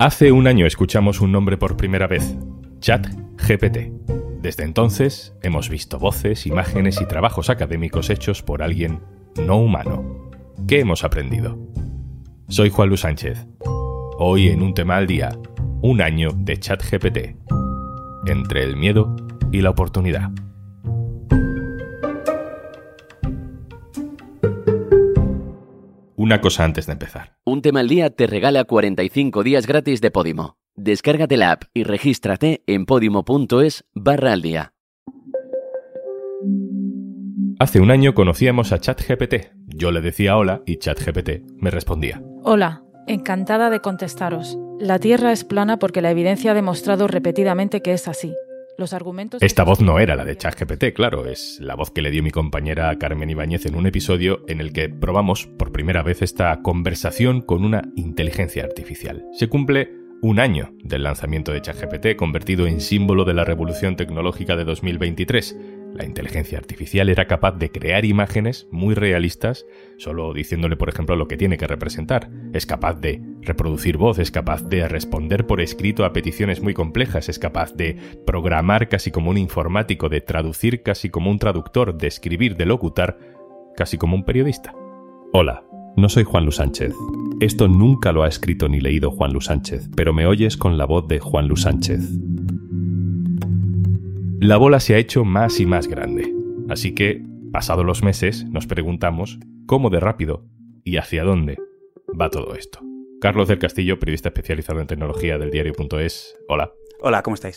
Hace un año escuchamos un nombre por primera vez, ChatGPT. Desde entonces hemos visto voces, imágenes y trabajos académicos hechos por alguien no humano. ¿Qué hemos aprendido? Soy Juan Luis Sánchez. Hoy en un tema al día, un año de ChatGPT. Entre el miedo y la oportunidad. Una cosa antes de empezar. Un tema al día te regala 45 días gratis de Podimo. Descárgate la app y regístrate en podimo.es barra al día. Hace un año conocíamos a ChatGPT. Yo le decía hola y ChatGPT me respondía. Hola, encantada de contestaros. La Tierra es plana porque la evidencia ha demostrado repetidamente que es así. Los argumentos... Esta voz no era la de ChatGPT, claro, es la voz que le dio mi compañera Carmen Ibáñez en un episodio en el que probamos por primera vez esta conversación con una inteligencia artificial. Se cumple un año del lanzamiento de ChatGPT, convertido en símbolo de la revolución tecnológica de 2023. La inteligencia artificial era capaz de crear imágenes muy realistas, solo diciéndole, por ejemplo, lo que tiene que representar. Es capaz de reproducir voz, es capaz de responder por escrito a peticiones muy complejas, es capaz de programar casi como un informático, de traducir casi como un traductor, de escribir, de locutar, casi como un periodista. Hola, no soy Juan Luis Sánchez. Esto nunca lo ha escrito ni leído Juan Luis Sánchez, pero me oyes con la voz de Juan Luis Sánchez. La bola se ha hecho más y más grande, así que, pasados los meses, nos preguntamos cómo de rápido y hacia dónde va todo esto. Carlos del Castillo, periodista especializado en tecnología del diario.es. Hola. Hola, ¿cómo estáis?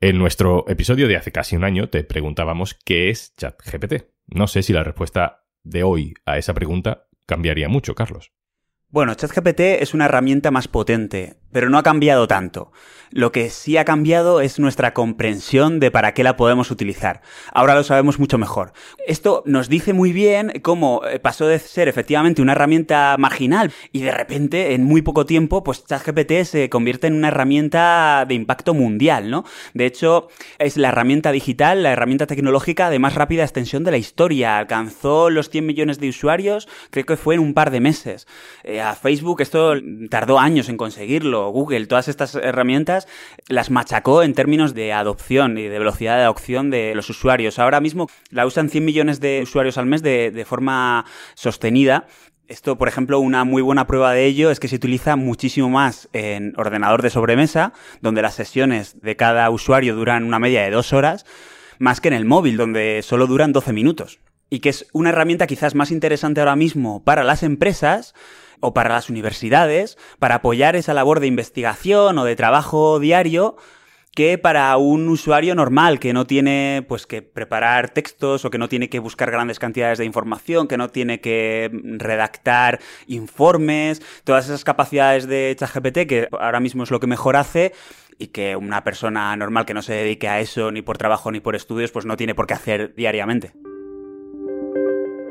En nuestro episodio de hace casi un año te preguntábamos qué es ChatGPT. No sé si la respuesta de hoy a esa pregunta cambiaría mucho, Carlos. Bueno, ChatGPT es una herramienta más potente, pero no ha cambiado tanto. Lo que sí ha cambiado es nuestra comprensión de para qué la podemos utilizar. Ahora lo sabemos mucho mejor. Esto nos dice muy bien cómo eh, pasó de ser efectivamente una herramienta marginal y de repente, en muy poco tiempo, pues ChatGPT se convierte en una herramienta de impacto mundial, ¿no? De hecho, es la herramienta digital, la herramienta tecnológica de más rápida extensión de la historia. Alcanzó los 100 millones de usuarios, creo que fue en un par de meses. Eh, a Facebook esto tardó años en conseguirlo Google, todas estas herramientas las machacó en términos de adopción y de velocidad de adopción de los usuarios. Ahora mismo la usan 100 millones de usuarios al mes de, de forma sostenida esto, por ejemplo, una muy buena prueba de ello es que se utiliza muchísimo más en ordenador de sobremesa, donde las sesiones de cada usuario duran una media de dos horas, más que en el móvil, donde solo duran 12 minutos. Y que es una herramienta quizás más interesante ahora mismo para las empresas, o para las universidades, para apoyar esa labor de investigación o de trabajo diario, que para un usuario normal que no tiene pues que preparar textos o que no tiene que buscar grandes cantidades de información, que no tiene que redactar informes, todas esas capacidades de ChatGPT que ahora mismo es lo que mejor hace y que una persona normal que no se dedique a eso ni por trabajo ni por estudios pues no tiene por qué hacer diariamente.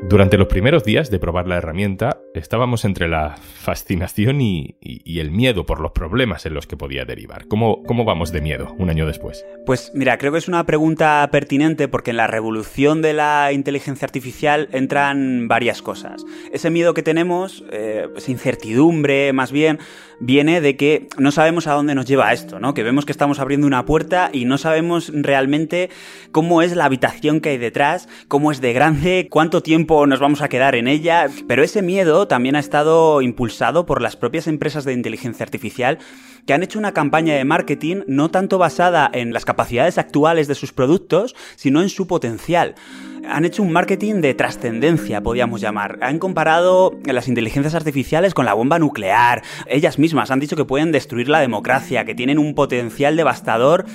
Durante los primeros días de probar la herramienta, estábamos entre la fascinación y, el miedo por los problemas en los que podía derivar. ¿Cómo, ¿Cómo vamos de miedo un año después? Pues mira, creo que es una pregunta pertinente porque en la revolución de la inteligencia artificial entran varias cosas. Ese miedo que tenemos, eh, esa incertidumbre más bien, viene de que no sabemos a dónde nos lleva esto, ¿no? Que vemos que estamos abriendo una puerta y no sabemos realmente cómo es la habitación que hay detrás, cómo es de grande, cuánto tiempo nos vamos a quedar en ella, pero ese miedo también ha estado impulsado por las propias empresas de inteligencia artificial que han hecho una campaña de marketing no tanto basada en las capacidades actuales de sus productos, sino en su potencial han hecho un marketing de trascendencia, podríamos llamar. Han comparado las inteligencias artificiales con la bomba nuclear. Ellas mismas han dicho que pueden destruir la democracia, que tienen un potencial devastador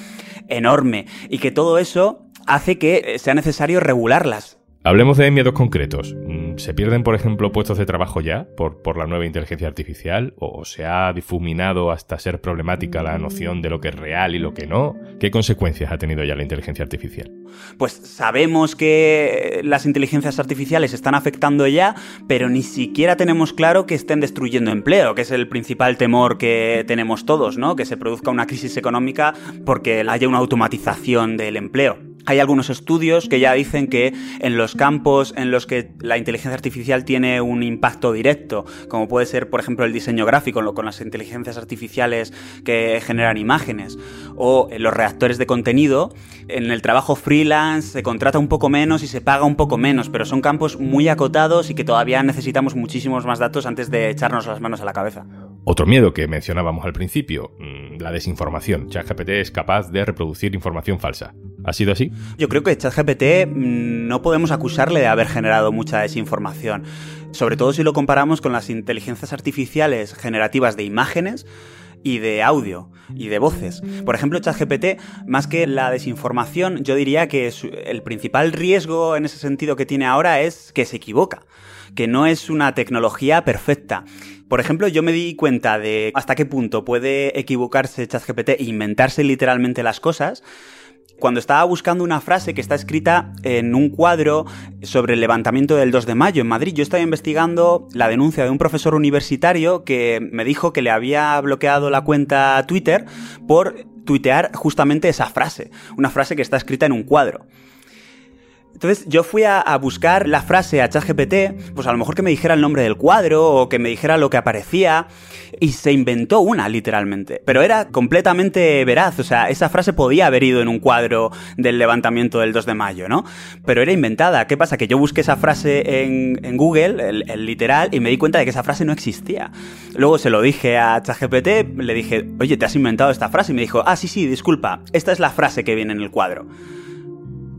enorme y que todo eso hace que sea necesario regularlas. Hablemos de miedos concretos. Mm, ¿Se pierden, por ejemplo, puestos de trabajo ya por, la nueva inteligencia artificial? ¿O se ha difuminado hasta ser problemática la noción de lo que es real y lo que no? ¿Qué consecuencias ha tenido ya la inteligencia artificial? Pues sabemos que las inteligencias artificiales están afectando ya, pero ni siquiera tenemos claro que estén destruyendo empleo, que es el principal temor que tenemos todos, ¿no? Que se produzca una crisis económica porque haya una automatización del empleo. Hay algunos estudios que ya dicen que en los campos en los que la inteligencia artificial tiene un impacto directo, como puede ser, por ejemplo, el diseño gráfico con las inteligencias artificiales que generan imágenes, o en los reactores de contenido, en el trabajo freelance se contrata un poco menos y se paga un poco menos, pero son campos muy acotados y que todavía necesitamos muchísimos más datos antes de echarnos las manos a la cabeza. Otro miedo que mencionábamos al principio, mm, la desinformación. ChatGPT es capaz de reproducir información falsa. ¿Ha sido así? Yo creo que ChatGPT mm, no podemos acusarle de haber generado mucha desinformación, sobre todo si lo comparamos con las inteligencias artificiales generativas de imágenes y de audio y de voces. Por ejemplo, ChatGPT, más que la desinformación, yo diría que el principal riesgo en ese sentido que tiene ahora es que se equivoca, que no es una tecnología perfecta por ejemplo, yo me di cuenta de hasta qué punto puede equivocarse ChatGPT e inventarse literalmente las cosas cuando estaba buscando una frase que está escrita en un cuadro sobre el levantamiento del 2 de mayo en Madrid. Yo estaba investigando la denuncia de un profesor universitario que me dijo que le había bloqueado la cuenta Twitter por tuitear justamente esa frase, una frase que está escrita en un cuadro. Entonces yo fui a, buscar la frase a ChatGPT, pues a lo mejor que me dijera el nombre del cuadro o que me dijera lo que aparecía, y se inventó una, literalmente. Pero era completamente veraz, o sea, esa frase podía haber ido en un cuadro del levantamiento del 2 de mayo, ¿no? Pero era inventada. ¿Qué pasa? Que yo busqué esa frase en, Google, el, literal, y me di cuenta de que esa frase no existía. Luego se lo dije a ChatGPT, le dije, oye, ¿te has inventado esta frase? Y me dijo, ah, sí, sí, disculpa, esta es la frase que viene en el cuadro.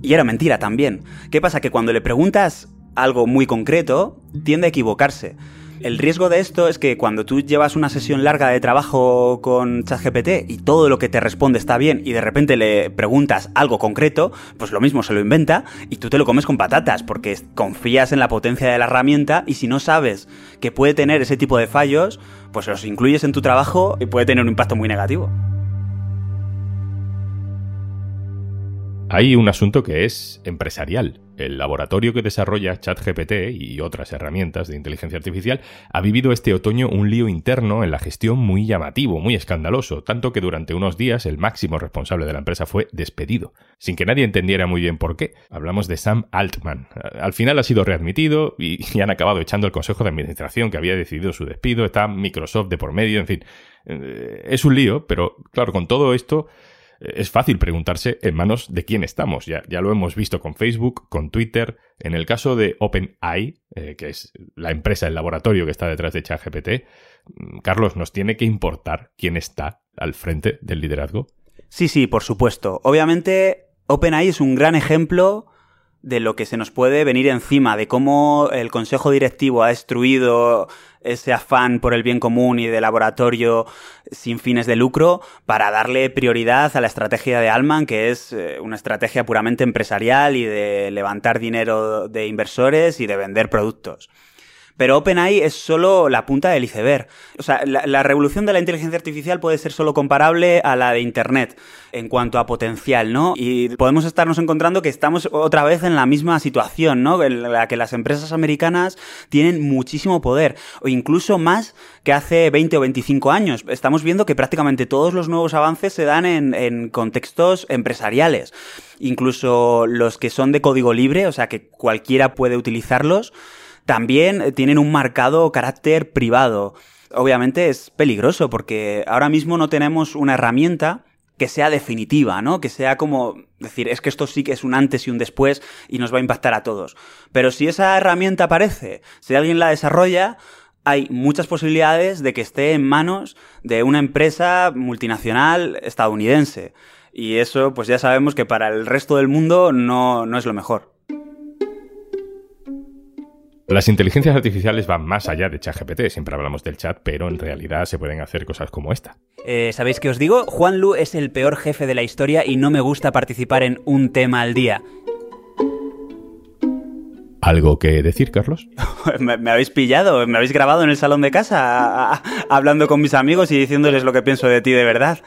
Y era mentira también. ¿Qué pasa? Que cuando le preguntas algo muy concreto, tiende a equivocarse. El riesgo de esto es que cuando tú llevas una sesión larga de trabajo con ChatGPT y todo lo que te responde está bien y de repente le preguntas algo concreto, pues lo mismo se lo inventa y tú te lo comes con patatas porque confías en la potencia de la herramienta y si no sabes que puede tener ese tipo de fallos, pues los incluyes en tu trabajo y puede tener un impacto muy negativo. Hay un asunto que es empresarial. El laboratorio que desarrolla ChatGPT y otras herramientas de inteligencia artificial ha vivido este otoño un lío interno en la gestión muy llamativo, muy escandaloso, tanto que durante unos días el máximo responsable de la empresa fue despedido, sin que nadie entendiera muy bien por qué. Hablamos de Sam Altman. Al final ha sido readmitido y, han acabado echando el consejo de administración que había decidido su despido, está Microsoft de por medio, en fin. Eh, es un lío, pero claro, con todo esto es fácil preguntarse en manos de quién estamos. Ya, ya lo hemos visto con Facebook, con Twitter. En el caso de OpenAI, eh, que es la empresa, el laboratorio que está detrás de ChatGPT, mm, Carlos, ¿nos tiene que importar quién está al frente del liderazgo? Sí, sí, por supuesto. Obviamente, OpenAI es un gran ejemplo de lo que se nos puede venir encima, de cómo el Consejo Directivo ha destruido ese afán por el bien común y de laboratorio sin fines de lucro para darle prioridad a la estrategia de Alman, que es eh, una estrategia puramente empresarial y de levantar dinero de inversores y de vender productos. Pero OpenAI es solo la punta del iceberg. O sea, la, revolución de la inteligencia artificial puede ser solo comparable a la de Internet en cuanto a potencial, ¿no? Y podemos estarnos encontrando que estamos otra vez en la misma situación, ¿no? En la que las empresas americanas tienen muchísimo poder, o incluso más que hace 20 o 25 años. Estamos viendo que prácticamente todos los nuevos avances se dan en, en contextos empresariales. Incluso los que son de código libre, o sea que cualquiera puede utilizarlos también eh, tienen un marcado carácter privado. Obviamente es peligroso porque ahora mismo no tenemos una herramienta que sea definitiva, ¿no? Que sea como decir, es que esto sí que es un antes y un después y nos va a impactar a todos. Pero si esa herramienta aparece, si alguien la desarrolla, hay muchas posibilidades de que esté en manos de una empresa multinacional estadounidense. Y eso, pues ya sabemos que para el resto del mundo no, no es lo mejor. Las inteligencias artificiales van más allá de ChatGPT. Siempre hablamos del chat, pero en realidad se pueden hacer cosas como esta. Eh, ¿Sabéis qué os digo? Juan Lu es el peor jefe de la historia y no me gusta participar en un tema al día. ¿Algo que decir, Carlos? me, habéis pillado, me habéis grabado en el salón de casa hablando con mis amigos y diciéndoles lo que pienso de ti de verdad.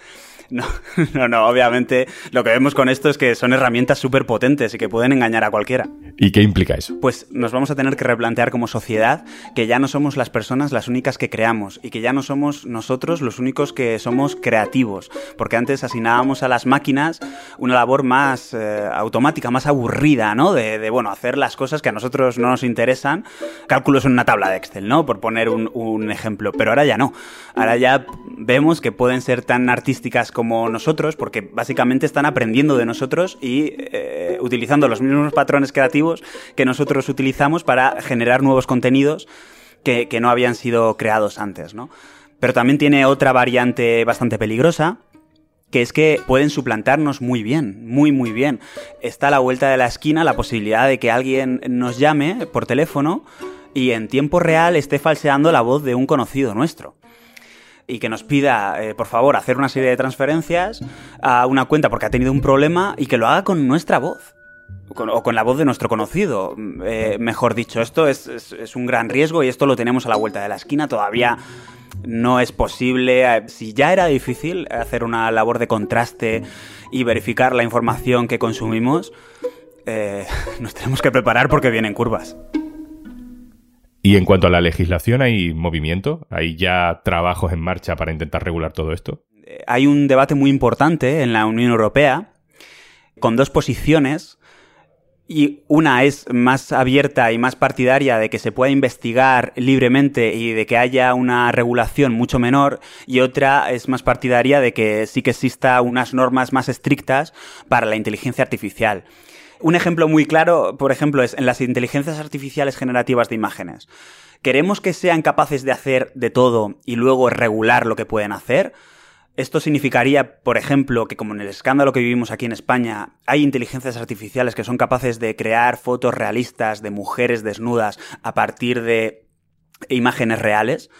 No, no, no, obviamente lo que vemos con esto es que son herramientas súper potentes y que pueden engañar a cualquiera. ¿Y qué implica eso? Pues nos vamos a tener que replantear como sociedad que ya no somos las personas las únicas que creamos y que ya no somos nosotros los únicos que somos creativos, porque antes asignábamos a las máquinas una labor más eh, automática, más aburrida, ¿no? De, bueno, hacer las cosas que a nosotros no nos interesan, cálculos en una tabla de Excel, ¿no? Por poner un, un ejemplo, pero ahora ya no. Ahora ya vemos que pueden ser tan artísticas como nosotros, porque básicamente están aprendiendo de nosotros y eh, utilizando los mismos patrones creativos que nosotros utilizamos para generar nuevos contenidos que, que no habían sido creados antes, ¿no? Pero también tiene otra variante bastante peligrosa, que es que pueden suplantarnos muy bien, muy muy bien. Está a la vuelta de la esquina la posibilidad de que alguien nos llame por teléfono y en tiempo real esté falseando la voz de un conocido nuestro y que nos pida, eh, por favor, hacer una serie de transferencias a una cuenta porque ha tenido un problema y que lo haga con nuestra voz. o con la voz de nuestro conocido, eh, mejor dicho. Esto es, es, un gran riesgo y esto lo tenemos a la vuelta de la esquina. Todavía no es posible. Eh, si ya era difícil hacer una labor de contraste y verificar la información que consumimos, nos tenemos que preparar porque vienen curvas. Y en cuanto a la legislación, ¿hay movimiento? ¿Hay ya trabajos en marcha para intentar regular todo esto? Eh, hay un debate muy importante en la Unión Europea con dos posiciones y una es más abierta y más partidaria de que se pueda investigar libremente y de que haya una regulación mucho menor y otra es más partidaria de que sí que exista unas normas más estrictas para la inteligencia artificial. Un ejemplo muy claro, por ejemplo, es en las inteligencias artificiales generativas de imágenes. ¿Queremos que sean capaces de hacer de todo y luego regular lo que pueden hacer? Esto significaría, por ejemplo, que como en el escándalo que vivimos aquí en España, hay inteligencias artificiales que son capaces de crear fotos realistas de mujeres desnudas a partir de imágenes reales,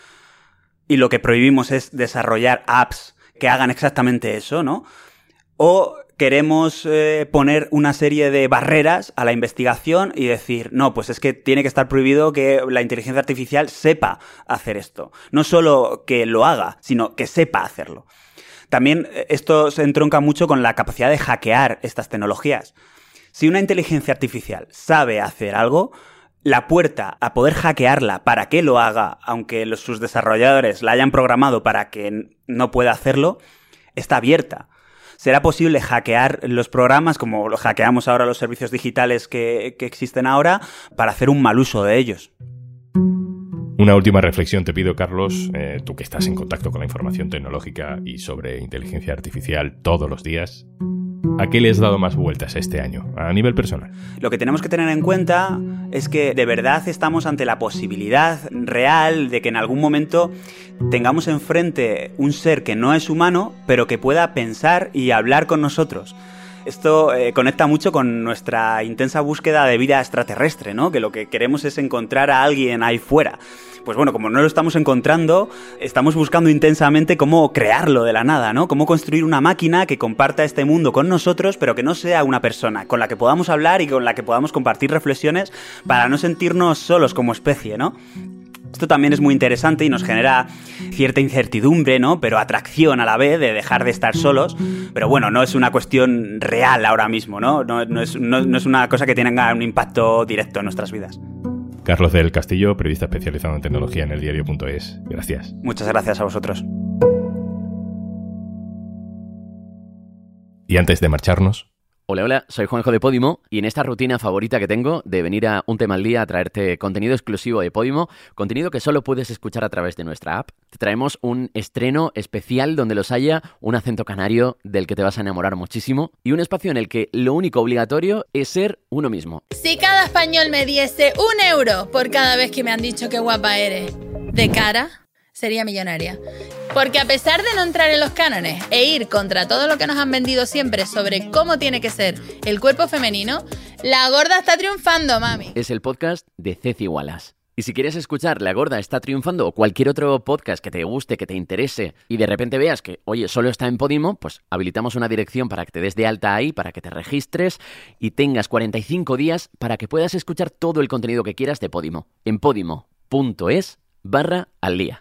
y lo que prohibimos es desarrollar apps que hagan exactamente eso, ¿no? O queremos eh, poner una serie de barreras a la investigación y decir, no, pues es que tiene que estar prohibido que la inteligencia artificial sepa hacer esto. No solo que lo haga, sino que sepa hacerlo. También eh, esto se entronca mucho con la capacidad de hackear estas tecnologías. Si una inteligencia artificial sabe hacer algo, la puerta a poder hackearla para que lo haga, aunque sus desarrolladores la hayan programado para que no pueda hacerlo, está abierta será posible hackear los programas como lo hackeamos ahora los servicios digitales que, existen ahora para hacer un mal uso de ellos. Una última reflexión te pido, Carlos, eh, tú que estás en contacto con la información tecnológica y sobre inteligencia artificial todos los días. ¿A qué le has dado más vueltas este año, a nivel personal? Lo que tenemos que tener en cuenta es que de verdad estamos ante la posibilidad real de que en algún momento tengamos enfrente un ser que no es humano, pero que pueda pensar y hablar con nosotros. Esto eh, conecta mucho con nuestra intensa búsqueda de vida extraterrestre, ¿no? Que lo que queremos es encontrar a alguien ahí fuera. Pues bueno, como no lo estamos encontrando, estamos buscando intensamente cómo crearlo de la nada, ¿no? Cómo construir una máquina que comparta este mundo con nosotros, pero que no sea una persona, con la que podamos hablar y con la que podamos compartir reflexiones para no sentirnos solos como especie, ¿no? Esto también es muy interesante y nos genera cierta incertidumbre, ¿no? Pero atracción a la vez de dejar de estar solos. Pero bueno, no es una cuestión real ahora mismo, ¿no? No, es, no es una cosa que tenga un impacto directo en nuestras vidas. Carlos del Castillo, periodista especializado en tecnología en el diario.es. Gracias. Muchas gracias a vosotros. Y antes de marcharnos, Hola, hola, soy Juanjo de Podimo y en esta rutina favorita que tengo de venir a un tema al día a traerte contenido exclusivo de Podimo, contenido que solo puedes escuchar a través de nuestra app, te traemos un estreno especial donde los haya, un acento canario del que te vas a enamorar muchísimo y un espacio en el que lo único obligatorio es ser uno mismo. Si cada español me diese un euro por cada vez que me han dicho que guapa eres, de cara, sería millonaria. Porque a pesar de no entrar en los cánones e ir contra todo lo que nos han vendido siempre sobre cómo tiene que ser el cuerpo femenino, la gorda está triunfando, mami. Es el podcast de Ceci Wallace. Y si quieres escuchar La Gorda está triunfando o cualquier otro podcast que te guste, que te interese y de repente veas que, oye, solo está en Podimo, pues habilitamos una dirección para que te des de alta ahí, para que te registres y tengas 45 días para que puedas escuchar todo el contenido que quieras de Podimo en podimo.es barra al día.